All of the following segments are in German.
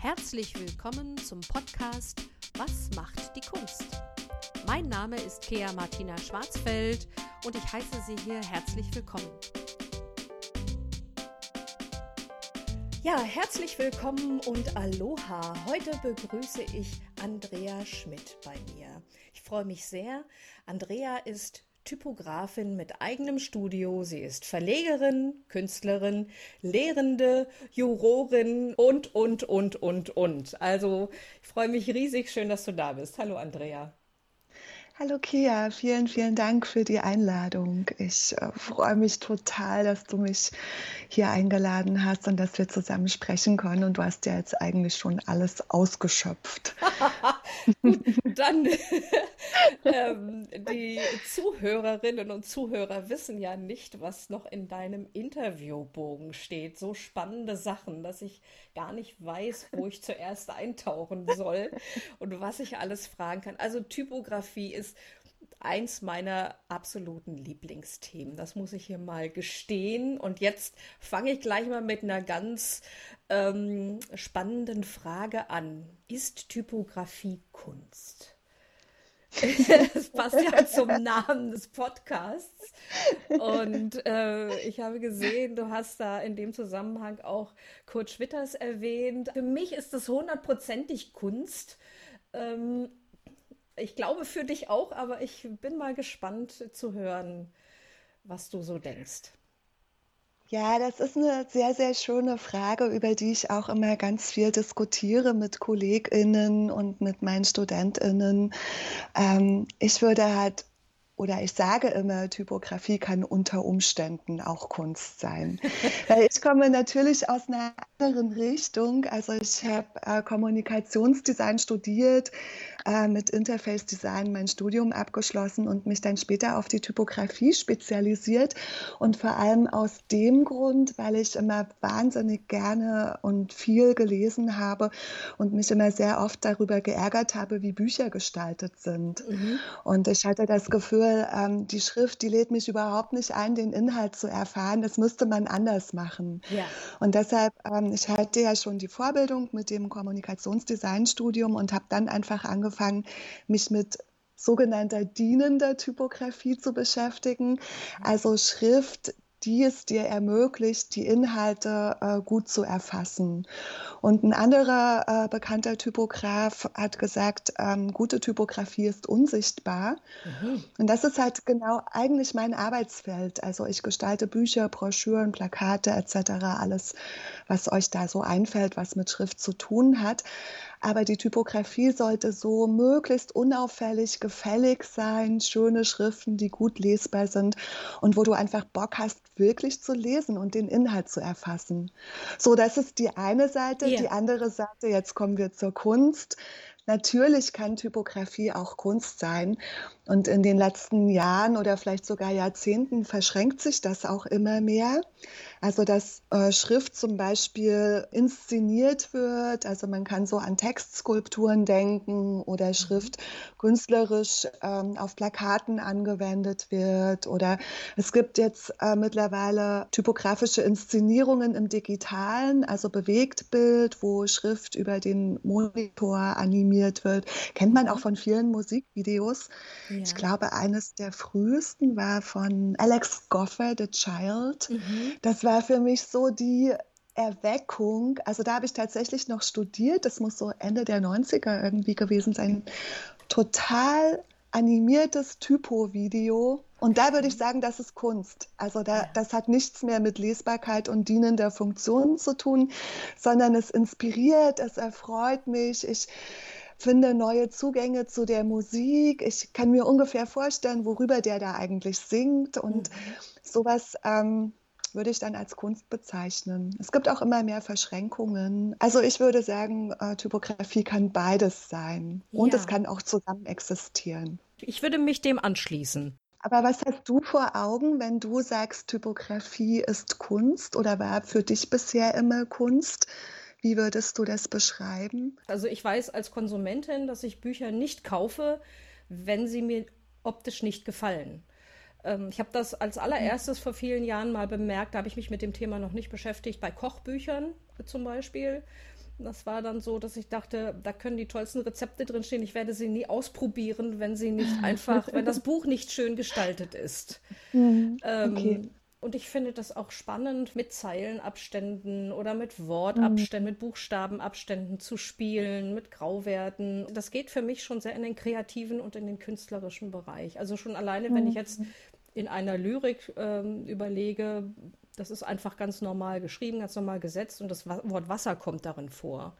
Herzlich willkommen zum Podcast Was macht die Kunst? Mein Name ist Kea Martina Schwarzfeld und ich heiße Sie hier herzlich willkommen. Ja, herzlich willkommen und Aloha. Heute begrüße ich Andrea Schmidt bei mir. Ich freue mich sehr. Andrea ist Typografin mit eigenem Studio. Sie ist Verlegerin, Künstlerin, Lehrende, Jurorin und, und, und, und, und. Also ich freue mich riesig. Schön, dass du da bist. Hallo, Andrea. Hallo Kia, vielen, vielen Dank für die Einladung. Ich äh, freue mich total, dass du mich hier eingeladen hast und dass wir zusammen sprechen können. Und du hast ja jetzt eigentlich schon alles ausgeschöpft. Dann ähm, die Zuhörerinnen und Zuhörer wissen ja nicht, was noch in deinem Interviewbogen steht. So spannende Sachen, dass ich gar nicht weiß, wo ich zuerst eintauchen soll und was ich alles fragen kann. Also Typografie ist eins meiner absoluten Lieblingsthemen. Das muss ich hier mal gestehen. Und jetzt fange ich gleich mal mit einer ganz ähm, spannenden Frage an. Ist Typografie Kunst? das passt ja zum Namen des Podcasts. Und äh, ich habe gesehen, du hast da in dem Zusammenhang auch Kurt Schwitters erwähnt. Für mich ist das hundertprozentig Kunst. Ähm, ich glaube für dich auch, aber ich bin mal gespannt zu hören, was du so denkst. Ja, das ist eine sehr, sehr schöne Frage, über die ich auch immer ganz viel diskutiere mit KollegInnen und mit meinen StudentInnen. Ähm, ich würde halt oder ich sage immer, Typografie kann unter Umständen auch Kunst sein. Weil ich komme natürlich aus einer anderen Richtung. Also ich habe äh, Kommunikationsdesign studiert, äh, mit Interface Design mein Studium abgeschlossen und mich dann später auf die Typografie spezialisiert. Und vor allem aus dem Grund, weil ich immer wahnsinnig gerne und viel gelesen habe und mich immer sehr oft darüber geärgert habe, wie Bücher gestaltet sind. Mhm. Und ich hatte das Gefühl, ähm, die Schrift, die lädt mich überhaupt nicht ein, den Inhalt zu erfahren. Das müsste man anders machen. Ja. Und deshalb, ähm, ich hatte ja schon die Vorbildung mit dem Kommunikationsdesignstudium und habe dann einfach angefangen, mich mit sogenannter dienender Typografie zu beschäftigen. Also Schrift, die es dir ermöglicht, die Inhalte äh, gut zu erfassen. Und ein anderer äh, bekannter Typograf hat gesagt, ähm, gute Typografie ist unsichtbar. Mhm. Und das ist halt genau eigentlich mein Arbeitsfeld. Also ich gestalte Bücher, Broschüren, Plakate etc., alles, was euch da so einfällt, was mit Schrift zu tun hat. Aber die Typografie sollte so möglichst unauffällig, gefällig sein, schöne Schriften, die gut lesbar sind und wo du einfach Bock hast, wirklich zu lesen und den Inhalt zu erfassen. So, das ist die eine Seite. Yeah. Die andere Seite, jetzt kommen wir zur Kunst. Natürlich kann Typografie auch Kunst sein. Und in den letzten Jahren oder vielleicht sogar Jahrzehnten verschränkt sich das auch immer mehr. Also dass äh, Schrift zum Beispiel inszeniert wird. Also man kann so an Textskulpturen denken oder mhm. Schrift künstlerisch ähm, auf Plakaten angewendet wird. Oder es gibt jetzt äh, mittlerweile typografische Inszenierungen im digitalen, also Bewegtbild, wo Schrift über den Monitor animiert wird. Kennt man auch mhm. von vielen Musikvideos. Ja. Ich glaube, eines der frühesten war von Alex Goffer, The Child. Mhm. Das war für mich so die Erweckung. Also da habe ich tatsächlich noch studiert. Das muss so Ende der 90er irgendwie gewesen sein. Total animiertes Typo-Video. Und da würde ich sagen, das ist Kunst. Also da, das hat nichts mehr mit Lesbarkeit und dienender Funktion zu tun, sondern es inspiriert, es erfreut mich. Ich finde neue Zugänge zu der Musik. Ich kann mir ungefähr vorstellen, worüber der da eigentlich singt und mhm. sowas. Ähm, würde ich dann als Kunst bezeichnen. Es gibt auch immer mehr Verschränkungen. Also ich würde sagen, äh, Typografie kann beides sein und ja. es kann auch zusammen existieren. Ich würde mich dem anschließen. Aber was hast du vor Augen, wenn du sagst, Typografie ist Kunst oder war für dich bisher immer Kunst? Wie würdest du das beschreiben? Also ich weiß als Konsumentin, dass ich Bücher nicht kaufe, wenn sie mir optisch nicht gefallen. Ähm, ich habe das als allererstes vor vielen Jahren mal bemerkt, da habe ich mich mit dem Thema noch nicht beschäftigt, bei Kochbüchern zum Beispiel. Das war dann so, dass ich dachte, da können die tollsten Rezepte drinstehen. Ich werde sie nie ausprobieren, wenn sie nicht einfach, wenn das Buch nicht schön gestaltet ist. Mhm. Ähm, okay. Und ich finde das auch spannend, mit Zeilenabständen oder mit Wortabständen, mhm. mit Buchstabenabständen zu spielen, mit Grauwerten. Das geht für mich schon sehr in den kreativen und in den künstlerischen Bereich. Also schon alleine, wenn ich jetzt mhm. in einer Lyrik ähm, überlege, das ist einfach ganz normal geschrieben, ganz normal gesetzt und das Wort Wasser kommt darin vor.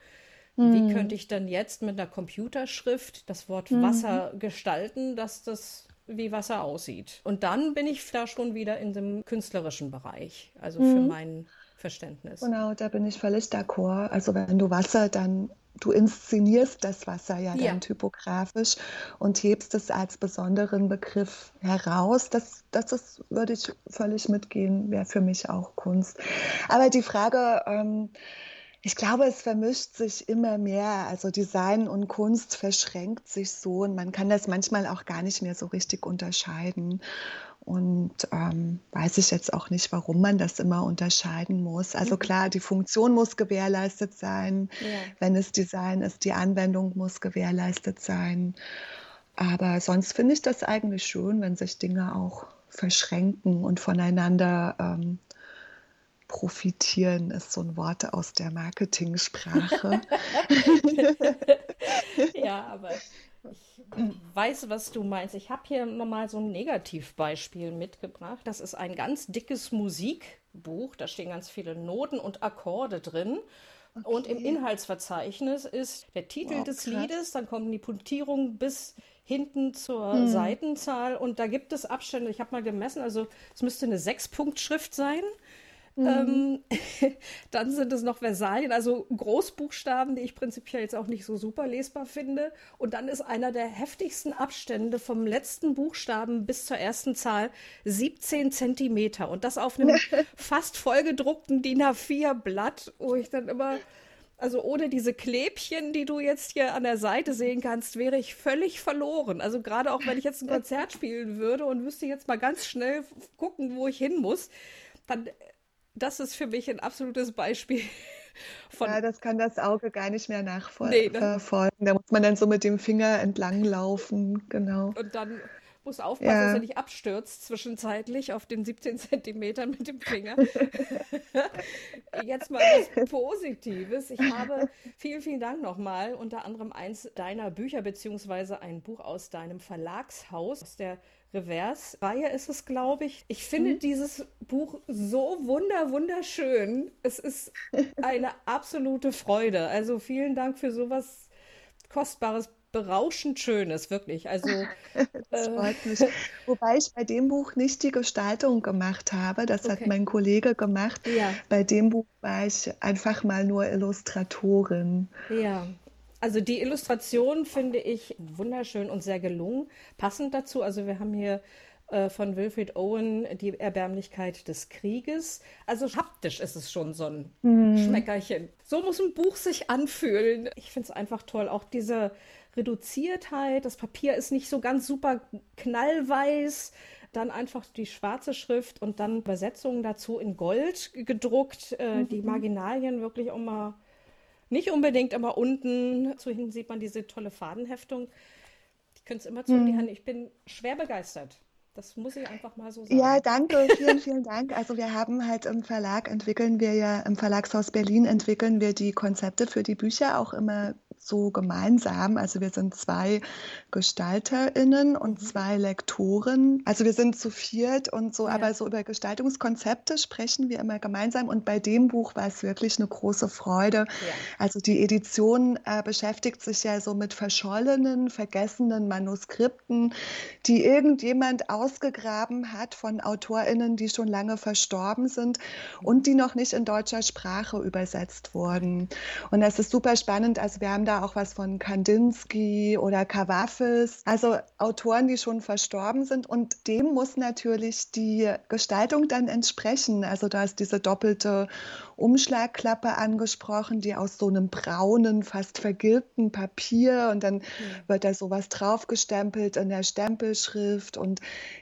Mhm. Wie könnte ich dann jetzt mit einer Computerschrift das Wort mhm. Wasser gestalten, dass das wie Wasser aussieht. Und dann bin ich da schon wieder in dem künstlerischen Bereich, also mhm. für mein Verständnis. Genau, da bin ich völlig d'accord. Also wenn du Wasser dann, du inszenierst das Wasser ja, ja. dann typografisch und hebst es als besonderen Begriff heraus. Das, das ist, würde ich völlig mitgehen, wäre für mich auch Kunst. Aber die Frage, ähm, ich glaube, es vermischt sich immer mehr. Also Design und Kunst verschränkt sich so und man kann das manchmal auch gar nicht mehr so richtig unterscheiden. Und ähm, weiß ich jetzt auch nicht, warum man das immer unterscheiden muss. Also mhm. klar, die Funktion muss gewährleistet sein, ja. wenn es Design ist, die Anwendung muss gewährleistet sein. Aber sonst finde ich das eigentlich schön, wenn sich Dinge auch verschränken und voneinander ähm, profitieren ist so ein Wort aus der Marketingsprache. ja, aber ich weiß, was du meinst. Ich habe hier nochmal so ein Negativbeispiel mitgebracht. Das ist ein ganz dickes Musikbuch. Da stehen ganz viele Noten und Akkorde drin. Okay. Und im Inhaltsverzeichnis ist der Titel wow, des Liedes, dann kommen die Punktierungen bis hinten zur hm. Seitenzahl und da gibt es Abstände. Ich habe mal gemessen, also es müsste eine Sechs-Punkt-Schrift sein. Mhm. Ähm, dann sind es noch Versalien, also Großbuchstaben, die ich prinzipiell jetzt auch nicht so super lesbar finde. Und dann ist einer der heftigsten Abstände vom letzten Buchstaben bis zur ersten Zahl 17 Zentimeter. Und das auf einem fast vollgedruckten DIN A4-Blatt, wo ich dann immer also ohne diese Klebchen, die du jetzt hier an der Seite sehen kannst, wäre ich völlig verloren. Also gerade auch wenn ich jetzt ein Konzert spielen würde und müsste jetzt mal ganz schnell gucken, wo ich hin muss, dann das ist für mich ein absolutes Beispiel von. Ja, das kann das Auge gar nicht mehr nachverfolgen. Nee, ne? Da muss man dann so mit dem Finger entlang laufen, genau. Und dann muss aufpassen, ja. dass er nicht abstürzt zwischenzeitlich auf den 17 Zentimetern mit dem Finger. Jetzt mal was Positives. Ich habe vielen, vielen Dank nochmal. Unter anderem eins deiner Bücher beziehungsweise ein Buch aus deinem Verlagshaus, aus der Reverse-Reihe ist es, glaube ich. Ich finde mhm. dieses Buch so wunder, wunderschön. Es ist eine absolute Freude. Also vielen Dank für sowas Kostbares, berauschend Schönes, wirklich. Also, das äh, freut mich. Wobei ich bei dem Buch nicht die Gestaltung gemacht habe. Das okay. hat mein Kollege gemacht. Ja. Bei dem Buch war ich einfach mal nur Illustratorin. Ja, also die Illustration finde ich wunderschön und sehr gelungen. Passend dazu, also wir haben hier äh, von Wilfried Owen die Erbärmlichkeit des Krieges. Also haptisch ist es schon so ein mhm. Schmeckerchen. So muss ein Buch sich anfühlen. Ich finde es einfach toll. Auch diese Reduziertheit. Das Papier ist nicht so ganz super knallweiß dann einfach die schwarze Schrift und dann Übersetzungen dazu in Gold gedruckt, äh, mhm. die Marginalien wirklich auch mal nicht unbedingt, aber unten zu hinten sieht man diese tolle Fadenheftung. Ich könnte es immer zu hm. die Hand. Ich bin schwer begeistert. Das muss ich einfach mal so sagen. Ja, danke, vielen, vielen Dank. Also wir haben halt im Verlag entwickeln wir ja, im Verlagshaus Berlin entwickeln wir die Konzepte für die Bücher auch immer so gemeinsam. Also wir sind zwei GestalterInnen und mhm. zwei Lektoren. Also wir sind zu viert und so, ja. aber so über Gestaltungskonzepte sprechen wir immer gemeinsam. Und bei dem Buch war es wirklich eine große Freude. Ja. Also die Edition äh, beschäftigt sich ja so mit verschollenen, vergessenen Manuskripten, die irgendjemand ausgegraben hat von AutorInnen, die schon lange verstorben sind und die noch nicht in deutscher Sprache übersetzt wurden. Und das ist super spannend. Also wir haben da auch was von Kandinsky oder Kawafis, also Autoren, die schon verstorben sind. Und dem muss natürlich die Gestaltung dann entsprechen. Also da ist diese doppelte Umschlagklappe angesprochen, die aus so einem braunen, fast vergilbten Papier und dann ja. wird da sowas draufgestempelt in der Stempelschrift und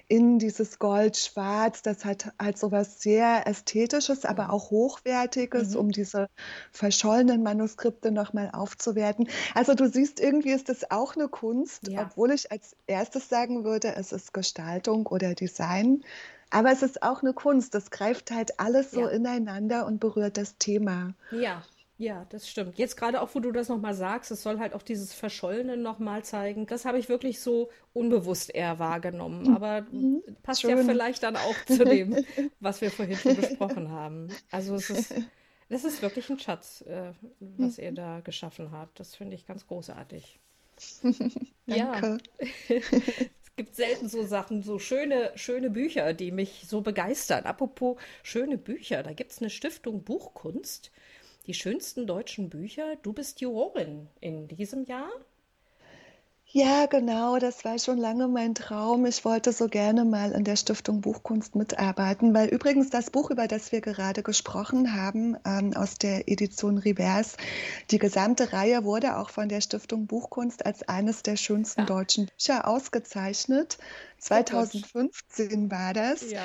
in dieses Gold-Schwarz, das hat halt sowas sehr Ästhetisches, aber auch Hochwertiges, mhm. um diese verschollenen Manuskripte nochmal aufzuwerten. Also du siehst, irgendwie ist das auch eine Kunst, ja. obwohl ich als erstes sagen würde, es ist Gestaltung oder Design. Aber es ist auch eine Kunst. Das greift halt alles so ja. ineinander und berührt das Thema. Ja, ja, das stimmt. Jetzt gerade auch, wo du das nochmal sagst, es soll halt auch dieses Verschollene nochmal zeigen. Das habe ich wirklich so unbewusst eher wahrgenommen. Mhm. Aber mhm. passt Schön. ja vielleicht dann auch zu dem, was wir vorhin schon besprochen haben. Also es ist, das ist wirklich ein Schatz, äh, was ihr da geschaffen habt. Das finde ich ganz großartig. Danke. Ja. gibt selten so Sachen, so schöne, schöne Bücher, die mich so begeistern. Apropos schöne Bücher, da gibt es eine Stiftung Buchkunst, die schönsten deutschen Bücher. Du bist Jurorin in diesem Jahr. Ja, genau, das war schon lange mein Traum. Ich wollte so gerne mal in der Stiftung Buchkunst mitarbeiten, weil übrigens das Buch, über das wir gerade gesprochen haben, ähm, aus der Edition Rivers, die gesamte Reihe wurde auch von der Stiftung Buchkunst als eines der schönsten ja. deutschen Bücher ausgezeichnet. 2015 war das. Ja.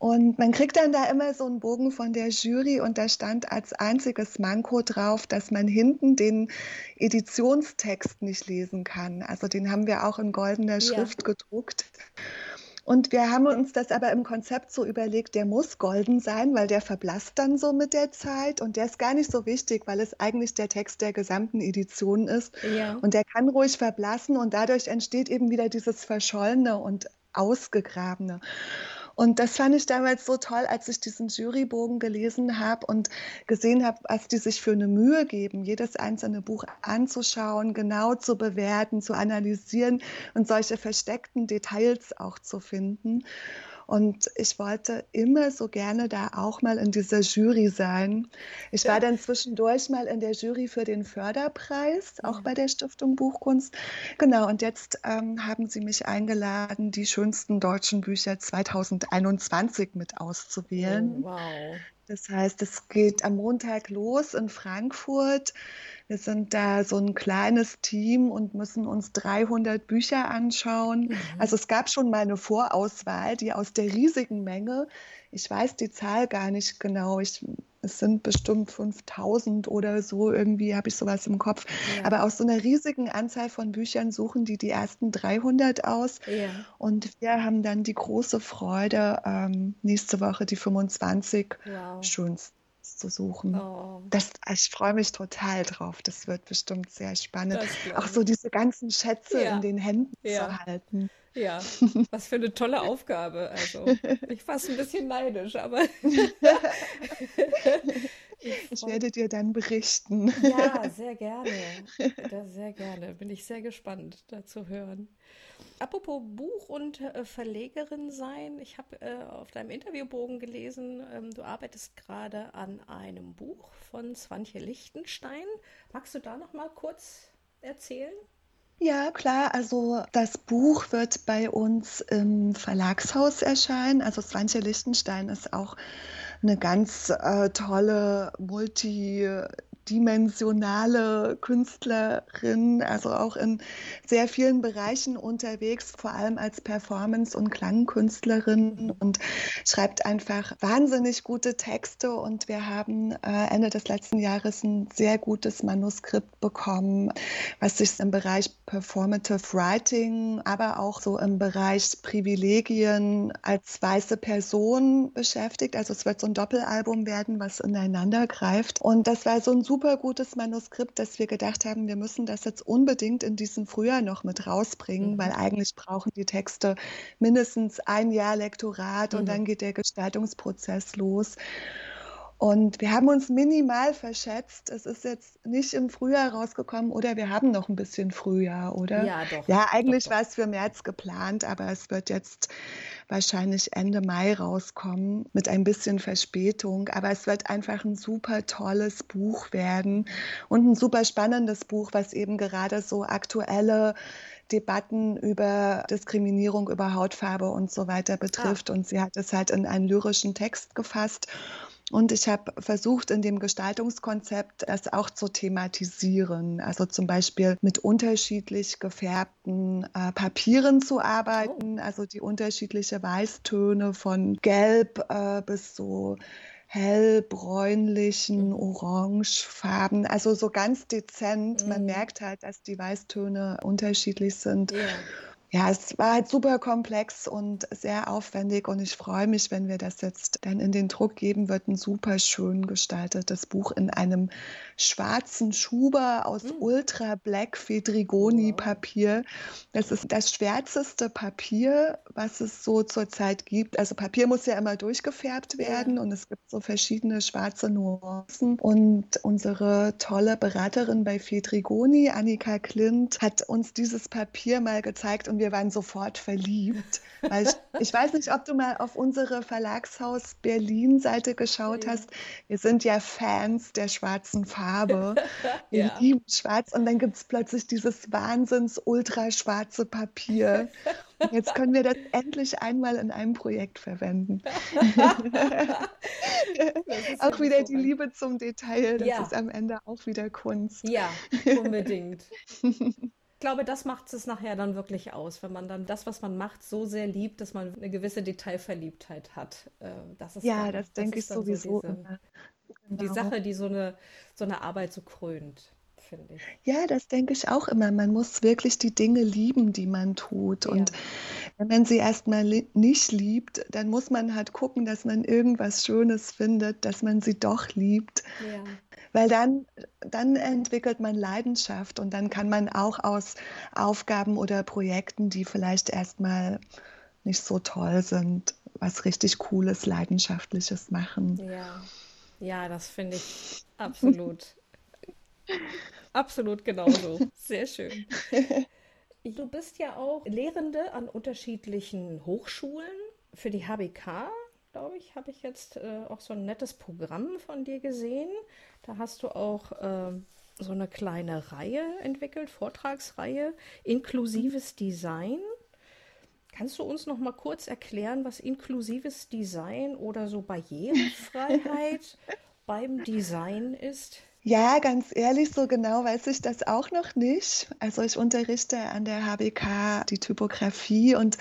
Und man kriegt dann da immer so einen Bogen von der Jury und da stand als einziges Manko drauf, dass man hinten den Editionstext nicht lesen kann. Also den haben wir auch in goldener Schrift ja. gedruckt. Und wir haben uns das aber im Konzept so überlegt, der muss golden sein, weil der verblasst dann so mit der Zeit und der ist gar nicht so wichtig, weil es eigentlich der Text der gesamten Edition ist. Ja. Und der kann ruhig verblassen und dadurch entsteht eben wieder dieses Verschollene und Ausgegrabene. Und das fand ich damals so toll, als ich diesen Jurybogen gelesen habe und gesehen habe, was die sich für eine Mühe geben, jedes einzelne Buch anzuschauen, genau zu bewerten, zu analysieren und solche versteckten Details auch zu finden. Und ich wollte immer so gerne da auch mal in dieser Jury sein. Ich war dann zwischendurch mal in der Jury für den Förderpreis, auch bei der Stiftung Buchkunst. Genau, und jetzt ähm, haben sie mich eingeladen, die schönsten deutschen Bücher 2021 mit auszuwählen. Oh, wow. Das heißt, es geht am Montag los in Frankfurt. Wir sind da so ein kleines Team und müssen uns 300 Bücher anschauen. Mhm. Also es gab schon mal eine Vorauswahl, die aus der riesigen Menge, ich weiß die Zahl gar nicht genau, ich, es sind bestimmt 5000 oder so, irgendwie habe ich sowas im Kopf. Ja. Aber aus so einer riesigen Anzahl von Büchern suchen die die ersten 300 aus. Ja. Und wir haben dann die große Freude, ähm, nächste Woche die 25 wow. schönsten zu suchen. Oh. Das, ich freue mich total drauf. Das wird bestimmt sehr spannend. Auch so diese ganzen Schätze ja. in den Händen zu halten. Ja, was für eine tolle Aufgabe. Also, ich fast ein bisschen neidisch, aber. ich, ich werde dir dann berichten. Ja, sehr gerne. sehr gerne. Bin ich sehr gespannt, da zu hören. Apropos Buch und äh, Verlegerin sein, ich habe äh, auf deinem Interviewbogen gelesen, ähm, du arbeitest gerade an einem Buch von Swantje Lichtenstein. Magst du da noch mal kurz erzählen? Ja, klar. Also das Buch wird bei uns im Verlagshaus erscheinen. Also Swantje Lichtenstein ist auch eine ganz äh, tolle Multi- dimensionale Künstlerin, also auch in sehr vielen Bereichen unterwegs, vor allem als Performance- und Klangkünstlerin und schreibt einfach wahnsinnig gute Texte. Und wir haben äh, Ende des letzten Jahres ein sehr gutes Manuskript bekommen, was sich im Bereich Performative Writing, aber auch so im Bereich Privilegien als weiße Person beschäftigt. Also es wird so ein Doppelalbum werden, was ineinander greift. Und das war so ein super gutes Manuskript, dass wir gedacht haben, wir müssen das jetzt unbedingt in diesem Frühjahr noch mit rausbringen, mhm. weil eigentlich brauchen die Texte mindestens ein Jahr Lektorat mhm. und dann geht der Gestaltungsprozess los. Und wir haben uns minimal verschätzt. Es ist jetzt nicht im Frühjahr rausgekommen oder wir haben noch ein bisschen Frühjahr, oder? Ja, doch. Ja, eigentlich doch, war es für März geplant, aber es wird jetzt wahrscheinlich Ende Mai rauskommen mit ein bisschen Verspätung. Aber es wird einfach ein super tolles Buch werden und ein super spannendes Buch, was eben gerade so aktuelle Debatten über Diskriminierung, über Hautfarbe und so weiter betrifft. Ah. Und sie hat es halt in einen lyrischen Text gefasst. Und ich habe versucht, in dem Gestaltungskonzept das auch zu thematisieren. Also zum Beispiel mit unterschiedlich gefärbten äh, Papieren zu arbeiten, oh. also die unterschiedliche Weißtöne von Gelb äh, bis so hellbräunlichen, mhm. orangefarben, also so ganz dezent. Man mhm. merkt halt, dass die Weißtöne unterschiedlich sind. Yeah ja, es war halt super komplex und sehr aufwendig und ich freue mich, wenn wir das jetzt dann in den Druck geben, wird ein super schön gestaltetes Buch in einem schwarzen Schuber aus mhm. Ultra Black Fedrigoni Papier. Das ist das schwärzeste Papier, was es so zurzeit gibt. Also Papier muss ja immer durchgefärbt werden und es gibt so verschiedene schwarze Nuancen und unsere tolle Beraterin bei Fedrigoni, Annika Klint, hat uns dieses Papier mal gezeigt und wir waren sofort verliebt. Weil ich, ich, weiß nicht, ob du mal auf unsere Verlagshaus Berlin-Seite geschaut ja. hast. Wir sind ja Fans der schwarzen Farbe. Wir ja. lieben schwarz. Und dann gibt es plötzlich dieses wahnsinns ultraschwarze Papier. Und jetzt können wir das endlich einmal in einem Projekt verwenden. auch wieder die Liebe zum Detail. Das ja. ist am Ende auch wieder Kunst. Ja, unbedingt. Ich glaube, das macht es nachher dann wirklich aus, wenn man dann das, was man macht, so sehr liebt, dass man eine gewisse Detailverliebtheit hat. Äh, das ist ja, dann, das, das denke ich sowieso. So diese, genau. Die Sache, die so eine, so eine Arbeit so krönt finde ich. Ja, das denke ich auch immer. Man muss wirklich die Dinge lieben, die man tut. Ja. Und wenn man sie erstmal li nicht liebt, dann muss man halt gucken, dass man irgendwas Schönes findet, dass man sie doch liebt. Ja. Weil dann, dann entwickelt man Leidenschaft und dann kann man auch aus Aufgaben oder Projekten, die vielleicht erstmal nicht so toll sind, was richtig Cooles, Leidenschaftliches machen. Ja, ja das finde ich absolut. absolut genauso. Sehr schön. Du bist ja auch Lehrende an unterschiedlichen Hochschulen für die HBK glaube ich, habe ich jetzt äh, auch so ein nettes Programm von dir gesehen. Da hast du auch äh, so eine kleine Reihe entwickelt, Vortragsreihe, inklusives Design. Kannst du uns noch mal kurz erklären, was inklusives Design oder so Barrierefreiheit beim Design ist? Ja, ganz ehrlich, so genau weiß ich das auch noch nicht. Also ich unterrichte an der HBK die Typografie und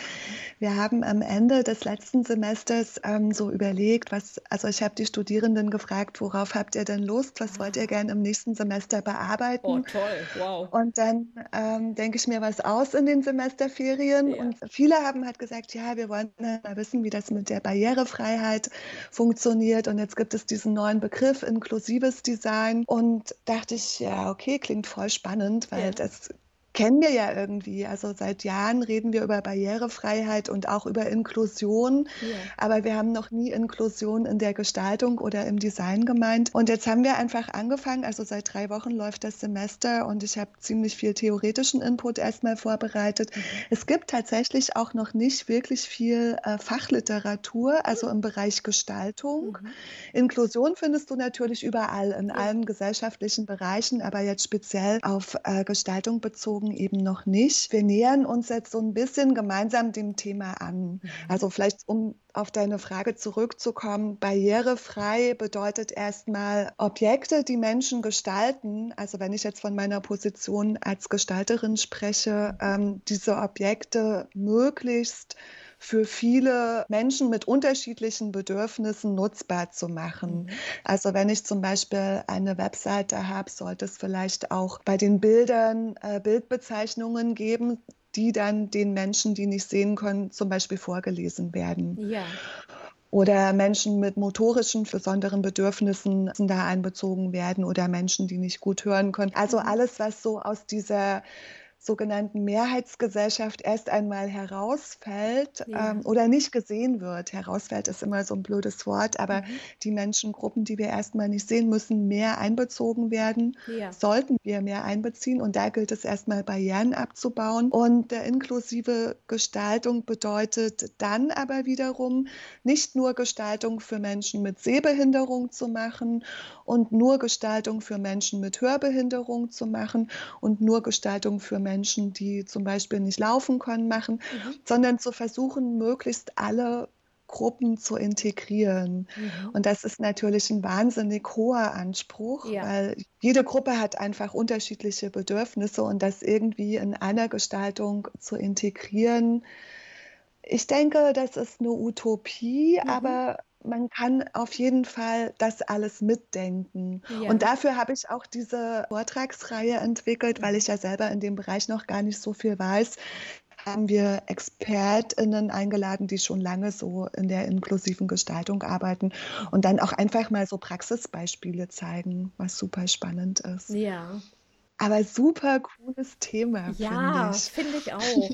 wir haben am Ende des letzten Semesters ähm, so überlegt, was, also ich habe die Studierenden gefragt, worauf habt ihr denn Lust, was wollt ihr gerne im nächsten Semester bearbeiten? Oh, toll, wow. Und dann ähm, denke ich mir was aus in den Semesterferien ja. und viele haben halt gesagt, ja, wir wollen mal wissen, wie das mit der Barrierefreiheit funktioniert und jetzt gibt es diesen neuen Begriff, inklusives Design und dachte ich, ja, okay, klingt voll spannend, weil ja. das kennen wir ja irgendwie. Also seit Jahren reden wir über Barrierefreiheit und auch über Inklusion, ja. aber wir haben noch nie Inklusion in der Gestaltung oder im Design gemeint. Und jetzt haben wir einfach angefangen, also seit drei Wochen läuft das Semester und ich habe ziemlich viel theoretischen Input erstmal vorbereitet. Mhm. Es gibt tatsächlich auch noch nicht wirklich viel äh, Fachliteratur, also im Bereich Gestaltung. Mhm. Inklusion findest du natürlich überall, in ja. allen gesellschaftlichen Bereichen, aber jetzt speziell auf äh, Gestaltung bezogen bezogen eben noch nicht. Wir nähern uns jetzt so ein bisschen gemeinsam dem Thema an. Mhm. Also vielleicht um auf deine Frage zurückzukommen, barrierefrei bedeutet erstmal Objekte, die Menschen gestalten. Also wenn ich jetzt von meiner Position als Gestalterin spreche, ähm, diese Objekte möglichst für viele Menschen mit unterschiedlichen Bedürfnissen nutzbar zu machen. Mhm. Also wenn ich zum Beispiel eine Webseite habe, sollte es vielleicht auch bei den Bildern äh, Bildbezeichnungen geben, die dann den Menschen, die nicht sehen können, zum Beispiel vorgelesen werden. Ja. Oder Menschen mit motorischen besonderen Bedürfnissen da einbezogen werden oder Menschen, die nicht gut hören können. Also mhm. alles, was so aus dieser sogenannten Mehrheitsgesellschaft erst einmal herausfällt Ja. ähm, oder nicht gesehen wird. Herausfällt ist immer so ein blödes Wort, aber Mhm. die Menschengruppen, die wir erstmal nicht sehen, müssen mehr einbezogen werden, Ja. sollten wir mehr einbeziehen. Und da gilt es erstmal Barrieren abzubauen. Und der inklusive Gestaltung bedeutet dann aber wiederum nicht nur Gestaltung für Menschen mit Sehbehinderung zu machen und nur Gestaltung für Menschen mit Hörbehinderung zu machen und nur Gestaltung für Menschen, die zum Beispiel nicht laufen können, machen, Mhm. sondern zu versuchen, möglichst alle Gruppen zu integrieren. Mhm. Und das ist natürlich ein wahnsinnig hoher Anspruch, Ja. weil jede Gruppe hat einfach unterschiedliche Bedürfnisse und das irgendwie in einer Gestaltung zu integrieren. Ich denke, das ist eine Utopie, Mhm. aber man kann auf jeden Fall das alles mitdenken. Ja. Und dafür habe ich auch diese Vortragsreihe entwickelt, weil ich ja selber in dem Bereich noch gar nicht so viel weiß. Haben wir ExpertInnen eingeladen, die schon lange so in der inklusiven Gestaltung arbeiten und dann auch einfach mal so Praxisbeispiele zeigen, was super spannend ist. Ja. Aber super cooles Thema, Ja, finde ich. finde ich auch.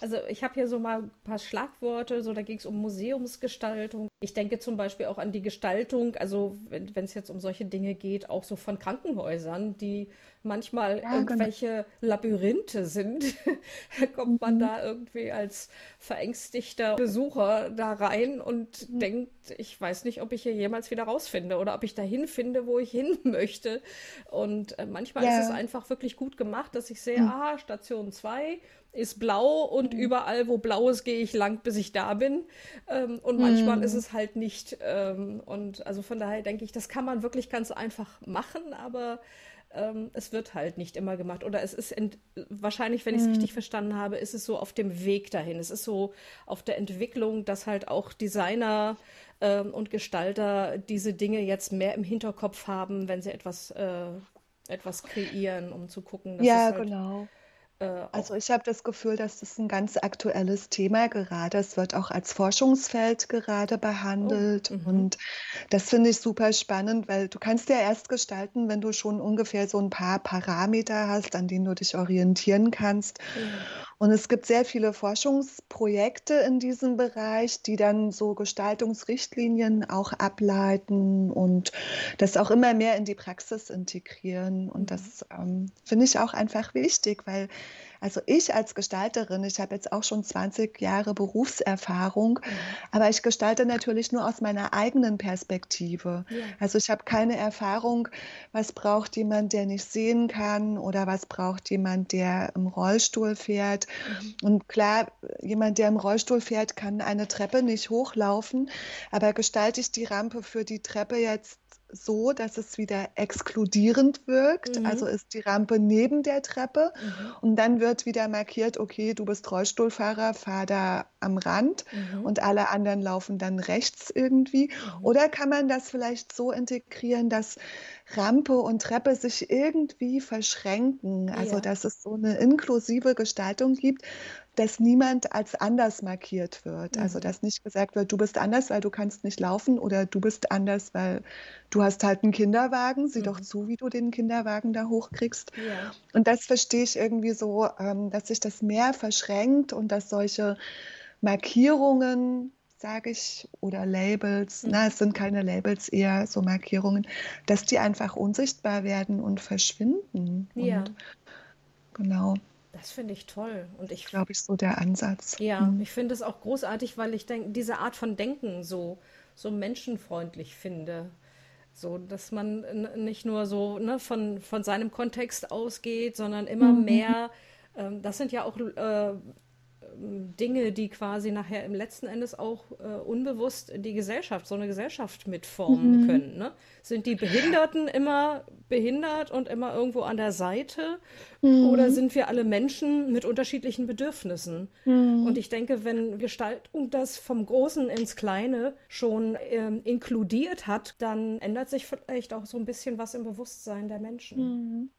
Also ich habe hier so mal ein paar Schlagworte, so da ging es um Museumsgestaltung. Ich denke zum Beispiel auch an die Gestaltung, also wenn es jetzt um solche Dinge geht, auch so von Krankenhäusern, die manchmal Ja, genau. irgendwelche Labyrinthe sind. Kommt man Mhm. da irgendwie als verängstigter Besucher da rein und Mhm. denkt, ich weiß nicht, ob ich hier jemals wieder rausfinde oder ob ich dahin finde, wo ich hin möchte. Und äh, manchmal ist es Ja. einfach wirklich gut gemacht, dass ich sehe, Mhm. aha, Station 2 ist blau und überall, wo blau ist, gehe ich lang, bis ich da bin. Ähm, und manchmal ist Mhm. es halt nicht. Ähm, und also von daher denke ich, das kann man wirklich ganz einfach machen, aber ähm, es wird halt nicht immer gemacht. Oder es ist wahrscheinlich, wenn ich es Mhm. richtig verstanden habe, ist es so auf dem Weg dahin. Es ist so auf der Entwicklung, dass halt auch Designer ähm, und Gestalter diese Dinge jetzt mehr im Hinterkopf haben, wenn sie etwas, äh, etwas kreieren, um zu gucken, dass Ja, es halt genau. Äh, Also ich habe das Gefühl, dass das ein ganz aktuelles Thema gerade. Es wird auch als Forschungsfeld gerade Oh, behandelt mhm. und das finde ich super spannend, weil du kannst ja erst gestalten, wenn du schon ungefähr so ein paar Parameter hast, an denen du dich orientieren kannst. Ja. Und es gibt sehr viele Forschungsprojekte in diesem Bereich, die dann so Gestaltungsrichtlinien auch ableiten und das auch immer mehr in die Praxis integrieren. Und Mhm. das ähm, finde ich auch einfach wichtig, weil also ich als Gestalterin, ich habe jetzt auch schon 20 Jahre Berufserfahrung, Mhm. aber ich gestalte natürlich nur aus meiner eigenen Perspektive. Ja. Also ich habe keine Erfahrung, was braucht jemand, der nicht sehen kann oder was braucht jemand, der im Rollstuhl fährt. Mhm. Und klar, jemand, der im Rollstuhl fährt, kann eine Treppe nicht hochlaufen, aber gestalte ich die Rampe für die Treppe jetzt so, dass es wieder exkludierend wirkt. Also Mhm. ist die Rampe neben der Treppe Mhm. und dann wird wieder markiert, okay, du bist Rollstuhlfahrer, fahr da am Rand Mhm. und alle anderen laufen dann rechts irgendwie. Mhm. Oder kann man das vielleicht so integrieren, dass Rampe und Treppe sich irgendwie verschränken? Also Ja. dass es so eine inklusive Gestaltung gibt, dass niemand als anders markiert wird. Also Mhm. dass nicht gesagt wird, du bist anders, weil du kannst nicht laufen oder du bist anders, weil du hast halt einen Kinderwagen. Sieh doch Mhm. zu, wie du den Kinderwagen da hochkriegst. Ja. Und das verstehe ich irgendwie so, ähm, dass sich das mehr verschränkt und dass solche Markierungen, sage ich, oder Labels, na, Mhm. es sind keine Labels, eher so Markierungen, dass die einfach unsichtbar werden und verschwinden. Ja. Und genau, Das finde ich toll. Und ich, glaube ich, so der Ansatz. ja, Hm. ich finde es auch großartig, weil ich denke, diese Art von Denken so, so menschenfreundlich finde. So, dass man nicht nur so, ne, von, von seinem Kontext ausgeht, sondern immer Mhm. mehr, ähm, das sind ja auch äh, Dinge, die quasi nachher im letzten Endes auch äh, unbewusst die Gesellschaft, so eine Gesellschaft mitformen Mhm. können, ne? Sind die Behinderten immer behindert und immer irgendwo an der Seite? Oder Mhm. sind wir alle Menschen mit unterschiedlichen Bedürfnissen? Mhm. Und ich denke, wenn Gestaltung das vom Großen ins Kleine schon ähm, inkludiert hat, dann ändert sich vielleicht auch so ein bisschen was im Bewusstsein der Menschen.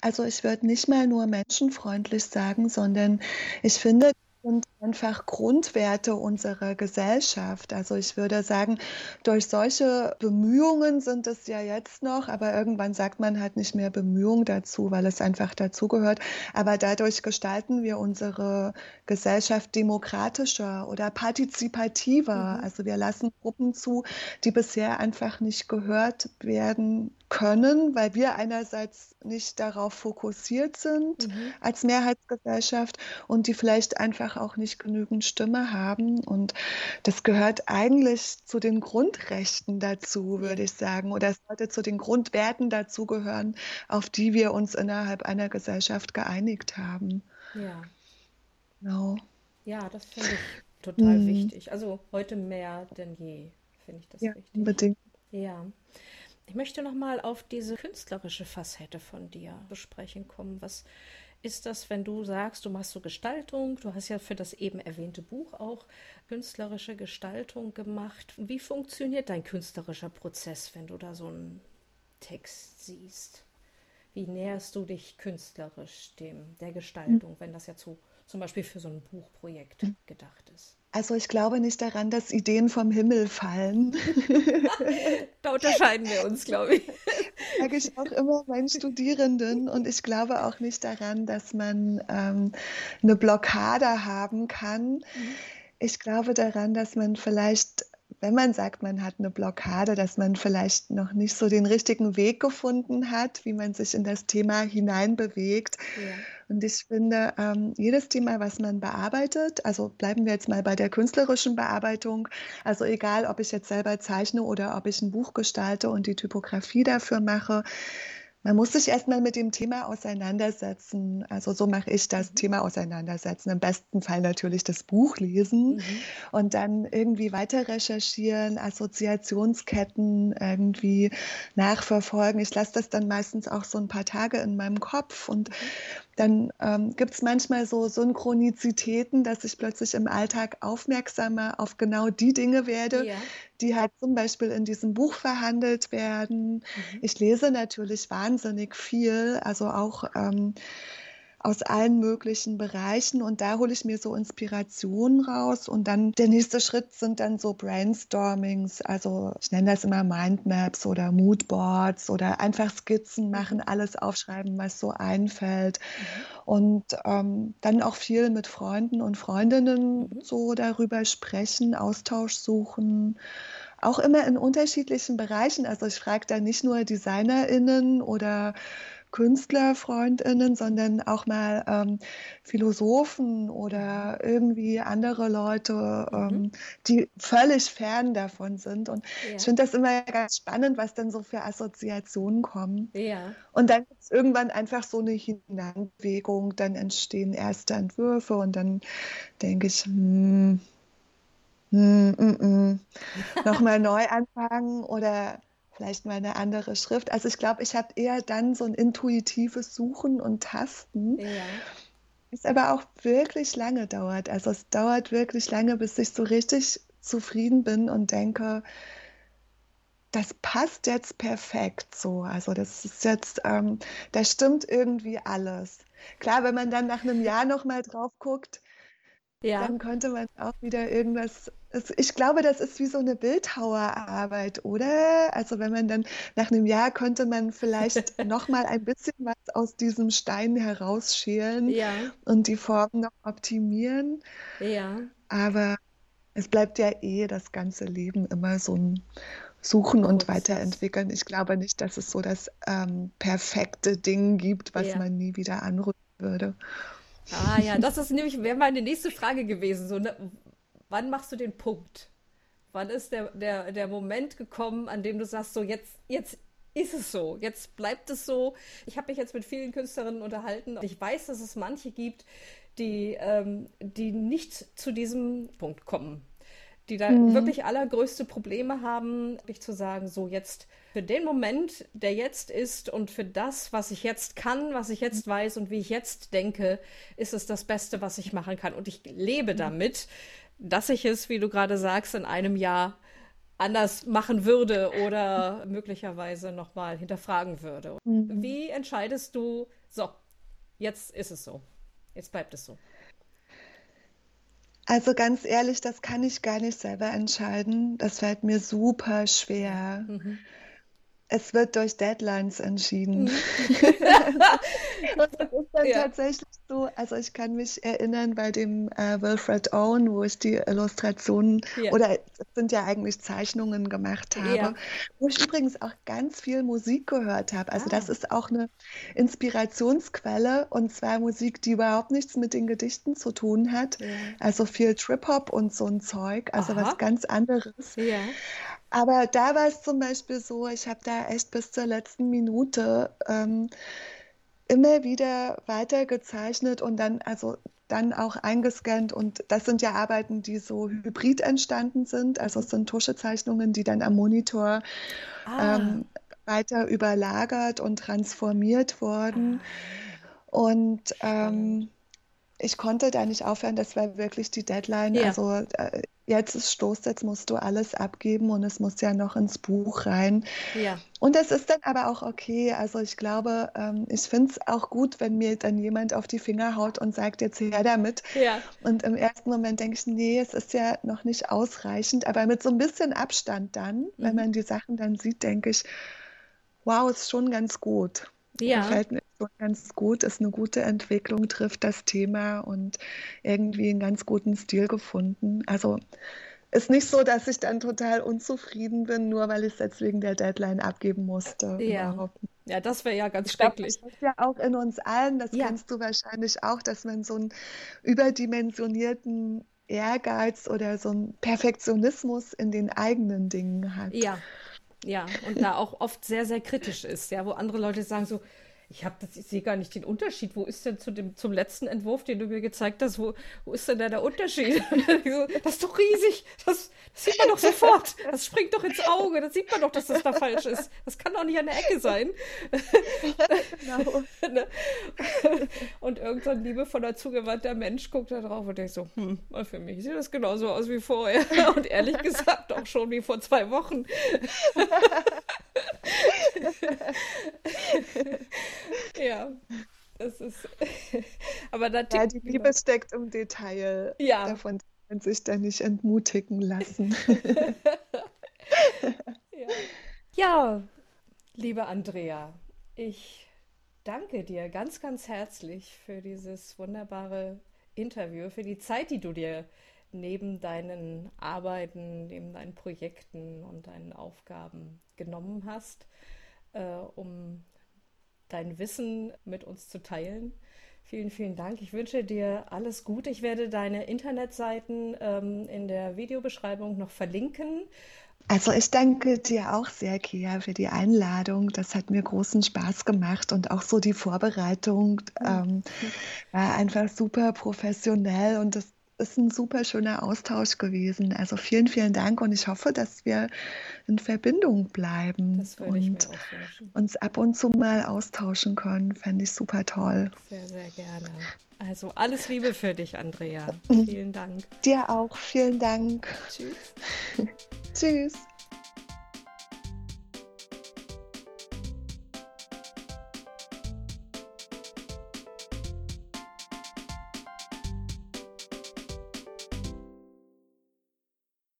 Also ich würde nicht mal nur menschenfreundlich sagen, sondern ich finde, sind einfach Grundwerte unserer Gesellschaft. Also ich würde sagen, durch solche Bemühungen sind es ja jetzt noch, aber irgendwann sagt man halt nicht mehr Bemühungen dazu, weil es einfach dazugehört. Aber dadurch gestalten wir unsere Gesellschaft demokratischer oder partizipativer. Mhm. Also wir lassen Gruppen zu, die bisher einfach nicht gehört werden können, weil wir einerseits nicht darauf fokussiert sind mhm. als Mehrheitsgesellschaft und die vielleicht einfach auch nicht genügend Stimme haben. Und das gehört eigentlich zu den Grundrechten dazu, würde ich sagen, oder es sollte zu den Grundwerten dazugehören, auf die wir uns innerhalb einer Gesellschaft geeinigt haben. Ja. Genau. Ja, das finde ich total mhm. wichtig. Also heute mehr denn je, finde ich das ja, wichtig. Unbedingt. Ja. Ich möchte noch mal auf diese künstlerische Facette von dir besprechen kommen. Was ist das, wenn du sagst, du machst so Gestaltung? Du hast ja für das eben erwähnte Buch auch künstlerische Gestaltung gemacht. Wie funktioniert dein künstlerischer Prozess, wenn du da so einen Text siehst? Wie näherst du dich künstlerisch dem der Gestaltung, wenn das ja zu, zum Beispiel für so ein Buchprojekt gedacht ist? Also ich glaube nicht daran, dass Ideen vom Himmel fallen. da unterscheiden wir uns, glaube ich. Sage ich auch immer meinen Studierenden. Und ich glaube auch nicht daran, dass man ähm, eine Blockade haben kann. Mhm. Ich glaube daran, dass man vielleicht wenn man sagt, man hat eine Blockade, dass man vielleicht noch nicht so den richtigen Weg gefunden hat, wie man sich in das Thema hineinbewegt. Ja. Und ich finde, ähm, jedes Thema, was man bearbeitet, also bleiben wir jetzt mal bei der künstlerischen Bearbeitung, also egal, ob ich jetzt selber zeichne oder ob ich ein Buch gestalte und die Typografie dafür mache, man muss sich erstmal mit dem Thema auseinandersetzen. Also so mache ich das mhm. Thema auseinandersetzen. Im besten Fall natürlich das Buch lesen mhm. und dann irgendwie weiter recherchieren, Assoziationsketten irgendwie nachverfolgen. Ich lasse das dann meistens auch so ein paar Tage in meinem Kopf und mhm dann ähm, gibt es manchmal so Synchronizitäten, dass ich plötzlich im Alltag aufmerksamer auf genau die Dinge werde, ja. die halt zum Beispiel in diesem Buch verhandelt werden. Mhm. Ich lese natürlich wahnsinnig viel, also auch ähm, aus allen möglichen Bereichen. Und da hole ich mir so Inspirationen raus. Und dann der nächste Schritt sind dann so Brainstormings, also ich nenne das immer Mindmaps oder Moodboards oder einfach Skizzen machen, alles aufschreiben, was so einfällt. Mhm. und ähm, dann auch viel mit Freunden und Freundinnen mhm. so darüber sprechen, Austausch suchen auch immer in unterschiedlichen Bereichen. Also ich frage da nicht nur DesignerInnen oder KünstlerfreundInnen, sondern auch mal ähm, Philosophen oder irgendwie andere Leute, mhm. ähm, die völlig fern davon sind. Und ja. ich finde das immer ganz spannend, was dann so für Assoziationen kommen. Ja. Und dann gibt es irgendwann einfach so eine Hineinbewegung, dann entstehen erste Entwürfe und dann denke ich, hm, hm, hm, hm. nochmal neu anfangen oder vielleicht mal eine andere Schrift. Also ich glaube, ich habe eher dann so ein intuitives Suchen und Tasten. Ja. Es aber auch wirklich lange dauert. Also es dauert wirklich lange, bis ich so richtig zufrieden bin und denke, das passt jetzt perfekt so. Also das ist jetzt, ähm, da stimmt irgendwie alles. Klar, wenn man dann nach einem Jahr nochmal drauf guckt, ja. dann könnte man auch wieder irgendwas ich glaube, das ist wie so eine Bildhauerarbeit, oder? Also wenn man dann nach einem Jahr könnte man vielleicht noch mal ein bisschen was aus diesem Stein herausschälen ja. und die Form noch optimieren. Ja. Aber es bleibt ja eh das ganze Leben immer so ein Suchen und Weiterentwickeln. Ich glaube nicht, dass es so das ähm, perfekte Ding gibt, was ja. man nie wieder anrühren würde. Ah ja, das ist nämlich wäre meine nächste Frage gewesen. So, ne, wann machst du den Punkt? Wann ist der, der, der Moment gekommen, an dem du sagst, so jetzt, jetzt ist es so, jetzt bleibt es so. Ich habe mich jetzt mit vielen Künstlerinnen unterhalten und ich weiß, dass es manche gibt, die, ähm, die nicht zu diesem Punkt kommen, die da mhm. wirklich allergrößte Probleme haben, wirklich zu sagen, so jetzt für den Moment, der jetzt ist und für das, was ich jetzt kann, was ich jetzt weiß und wie ich jetzt denke, ist es das Beste, was ich machen kann. Und ich lebe mhm. Dass ich es, wie du gerade sagst, in einem Jahr anders machen würde oder möglicherweise nochmal hinterfragen würde. Mhm. Wie entscheidest du, so, jetzt ist es so, jetzt bleibt es so? Also ganz ehrlich, das kann ich gar nicht selber entscheiden. Das fällt mir super schwer. Mhm. Es wird durch Deadlines entschieden. Mhm. das ist dann ja. tatsächlich so. Also ich kann mich erinnern bei dem äh, Wilfred Owen, wo ich die Illustrationen ja. oder es sind ja eigentlich Zeichnungen gemacht habe, ja. wo ich übrigens auch ganz viel Musik gehört habe. Also ah. das ist auch eine Inspirationsquelle und zwar Musik, die überhaupt nichts mit den Gedichten zu tun hat. Also viel Trip-Hop und so ein Zeug, also Aha. was ganz anderes. Aber da war es zum Beispiel so, ich habe da echt bis zur letzten Minute ähm, immer wieder weitergezeichnet und dann, also dann auch eingescannt. Und das sind ja Arbeiten, die so hybrid entstanden sind. Also es sind Tuschezeichnungen, die dann am Monitor ah. ähm, weiter überlagert und transformiert wurden. Ah. Und ähm, ich konnte da nicht aufhören, das war wirklich die Deadline. Ja. Also äh, jetzt ist Stoß, jetzt musst du alles abgeben und es muss ja noch ins Buch rein. Ja. Und das ist dann aber auch okay. Also ich glaube, ähm, ich finde es auch gut, wenn mir dann jemand auf die Finger haut und sagt, jetzt her damit. Ja. Und im ersten Moment denke ich, nee, es ist ja noch nicht ausreichend. Aber mit so ein bisschen Abstand dann, mhm. wenn man die Sachen dann sieht, denke ich, wow, ist schon ganz gut. Ja. Gefällt mir schon ganz gut, ist eine gute Entwicklung, trifft das Thema und irgendwie einen ganz guten Stil gefunden. Also ist nicht so, dass ich dann total unzufrieden bin, nur weil ich es jetzt wegen der Deadline abgeben musste. Ja, ja das wäre ja ganz ich schrecklich. Glaub, das ist ja auch in uns allen, das ja. kennst du wahrscheinlich auch, dass man so einen überdimensionierten Ehrgeiz oder so einen Perfektionismus in den eigenen Dingen hat. Ja, ja, und da auch oft sehr, sehr kritisch ist, ja, wo andere Leute sagen so, ich habe das, ich sehe gar nicht den Unterschied. Wo ist denn zu dem, zum letzten Entwurf, den du mir gezeigt hast, wo, wo ist denn da der Unterschied? das ist doch riesig. Das, das, sieht man doch sofort. Das springt doch ins Auge. Das sieht man doch, dass das da falsch ist. Das kann doch nicht an der Ecke sein. genau. Ne? und irgendein liebevoller, zugewandter Mensch guckt da drauf und denkt so, hm, für mich sieht das genauso aus wie vorher. Und ehrlich gesagt auch schon wie vor zwei Wochen. ja, das ist. Aber da ja, die Liebe steckt im Detail. Ja. Davon kann man sich da nicht entmutigen lassen. ja. ja, liebe Andrea, ich danke dir ganz, ganz herzlich für dieses wunderbare Interview, für die Zeit, die du dir neben deinen Arbeiten, neben deinen Projekten und deinen Aufgaben genommen hast, äh, um dein Wissen mit uns zu teilen. Vielen, vielen Dank. Ich wünsche dir alles Gute. Ich werde deine Internetseiten ähm, in der Videobeschreibung noch verlinken. Also ich danke dir auch sehr, Kia, für die Einladung. Das hat mir großen Spaß gemacht und auch so die Vorbereitung ähm, war einfach super professionell und das ist ein super schöner Austausch gewesen. Also vielen, vielen Dank und ich hoffe, dass wir in Verbindung bleiben und uns ab und zu mal austauschen können. Fände ich super toll. Sehr, sehr gerne. Also alles Liebe für dich, Andrea. Vielen Dank. Dir auch. Vielen Dank. Tschüss. Tschüss.